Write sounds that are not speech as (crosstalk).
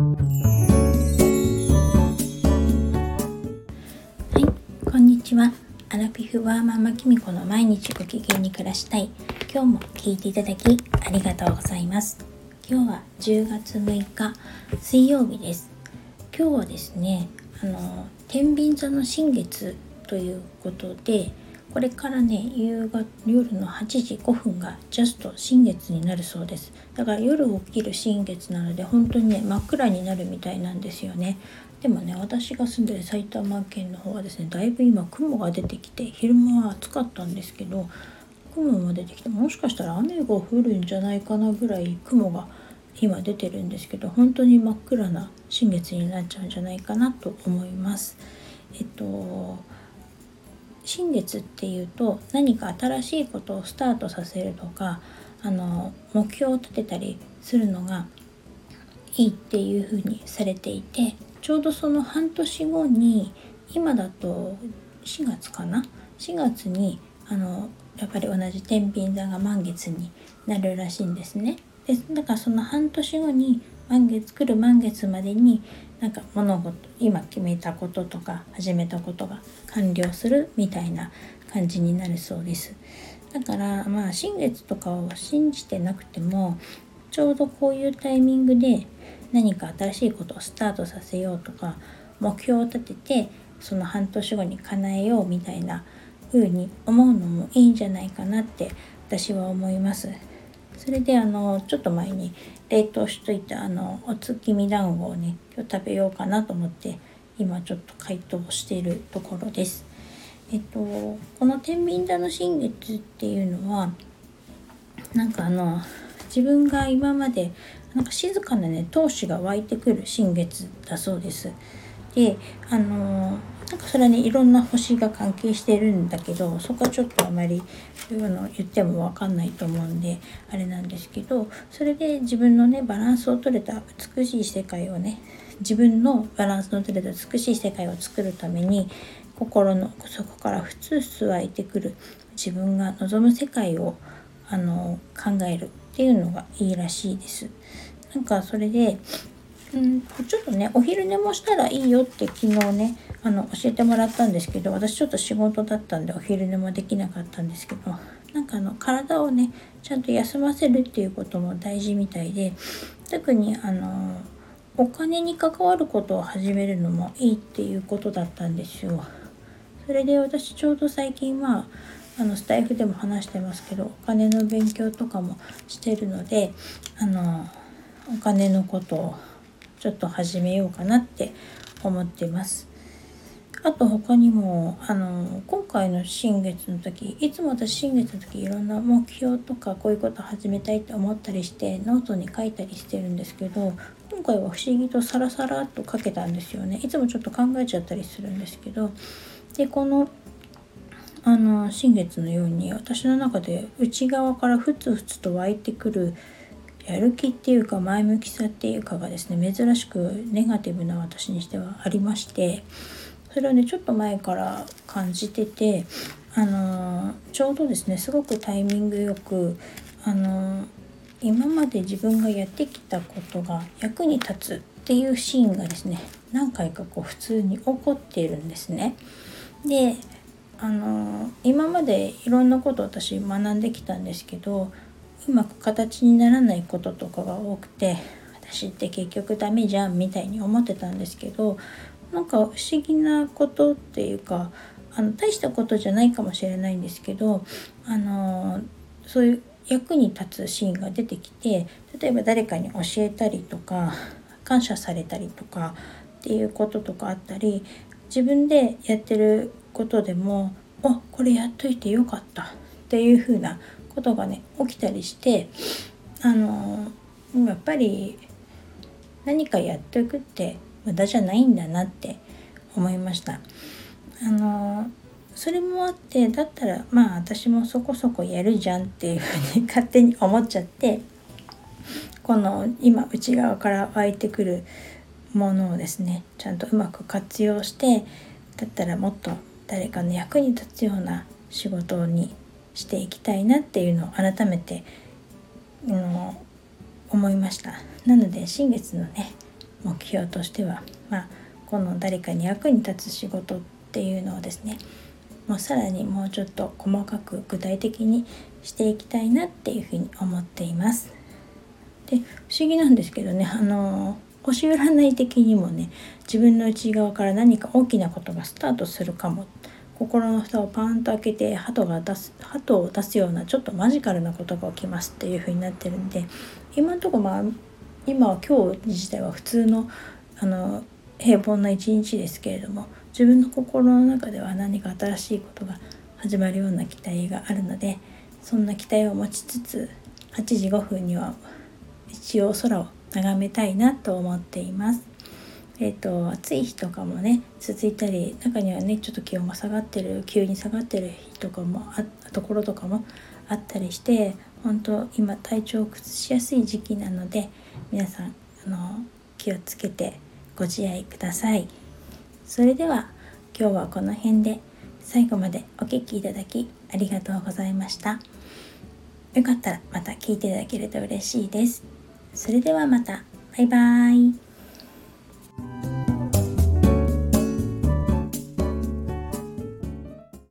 はいこんにちは。アラフィフワーママキミコの毎日ご機嫌に暮らしたい。今日も聞いていただきありがとうございます。今日は10月6日水曜日です。今日はですねあの天秤座の新月ということでこれからね夕方夜の8時5分がジャスト新月になるそうですだから夜起きる新月なので本当にね真っ暗になるみたいなんですよねでもね私が住んでる埼玉県の方はですねだいぶ今雲が出てきて昼間は暑かったんですけど雲も出てきてもしかしたら雨が降るんじゃないかなぐらい雲が今出てるんですけど本当に真っ暗な新月になっちゃうんじゃないかなと思います。えっと新月っていうと何か新しいことをスタートさせるとかあの目標を立てたりするのがいいっていうふうにされていてちょうどその半年後に今だと4月かな？4月にあのやっぱり同じ天秤座が満月になるらしいんですね。でだからその半年後に満月来る満月までになんか物事今決めたこととか始めたことが完了するみたいな感じになるそうですだからまあ新月とかを信じてなくてもちょうどこういうタイミングで何か新しいことをスタートさせようとか目標を立ててその半年後に叶えようみたいな風に思うのもいいんじゃないかなって私は思います。それであのちょっと前に冷凍しといたあのお月見団子をね今日食べようかなと思って今ちょっと解凍しているところです。えっとこの天秤座の新月っていうのはなんかあの自分が今までなんか静かなね闘志が湧いてくる新月だそうです。であのなんかそれはねいろんな星が関係してるんだけどそこはちょっとあまりあの言っても分かんないと思うんであれなんですけどそれで自分のねバランスを取れた美しい世界をね自分のバランスの取れた美しい世界を作るために心の底からふつふつ湧いてくる自分が望む世界をあの考えるっていうのがいいらしいです。なんかそれでうんちょっとねお昼寝もしたらいいよって昨日ねあの教えてもらったんですけど私ちょっと仕事だったんでお昼寝もできなかったんですけどなんかあの体をねちゃんと休ませるっていうことも大事みたいで特にあのお金に関わることを始めるのもいいっていうことだったんですよ。それで私ちょうど最近はあのスタイフでも話してますけどお金の勉強とかもしてるのであのお金のことをちょっと始めようかなって思ってます。あと他にもあの今回の新月の時いつも私新月の時いろんな目標とかこういうこと始めたいって思ったりしてノートに書いたりしてるんですけど今回は不思議とサラサラっと書けたんですよねいつもちょっと考えちゃったりするんですけどでこのあの新月のように私の中で内側からふつふつと湧いてくるやる気っていうか前向きさっていうかがですね珍しくネガティブな私にしてはありましてそれをねちょっと前から感じててあのちょうどですねすごくタイミングよくあの今まで自分がやってきたことが役に立つっていうシーンがですね何回かこう普通に起こっているんですね。であの今までいろんなこと私学んできたんですけどうまく形にならないこととかが多くて私って結局ダメじゃんみたいに思ってたんですけどなんか不思議なことっていうかあの大したことじゃないかもしれないんですけどあのそういう役に立つシーンが出てきて例えば誰かに教えたりとか感謝されたりとかっていうこととかあったり自分でやってることでも「あこれやっといてよかった」っていう風なことがね起きたりしてあのやっぱり何かやっておくって無駄じゃないんだなって思いました。あのそれもあってだったらまあ私もそこそこやるじゃんっていうふうに (laughs) 勝手に思っちゃってこの今内側から湧いてくるものをですねちゃんとうまく活用してだったらもっと誰かの役に立つような仕事にしていきたいなっていうのを改めて、うん、思いましたなので新月のね目標としては、まあ、この誰かに役に立つ仕事っていうのをですねもうさらにもうちょっと細かく具体的にしていきたいなっていうふうに思っています。で不思議なんですけどねあの星占い的にもね自分の内側から何か大きなことがスタートするかも心の蓋をパンと開けて鳩が出す鳩を出すようなちょっとマジカルなことが起きますっていう風になってるんで今のところまあ今は今日自体は普通のあの平凡な一日ですけれども自分の心の中では何か新しいことが始まるような期待があるのでそんな期待を持ちつつ8時5分には一応空を眺めたいなと思っています。えーと、暑い日とかもね続いたり中にはねちょっと気温が下がってる急に下がってる日とかもあところとかもあったりして本当今体調を崩しやすい時期なので皆さんあの気をつけてご自愛ください。それでは今日はこの辺で最後までお聴きいただきありがとうございました。よかったらまた聞いていただけると嬉しいです。それではまた。バイバーイ。thank you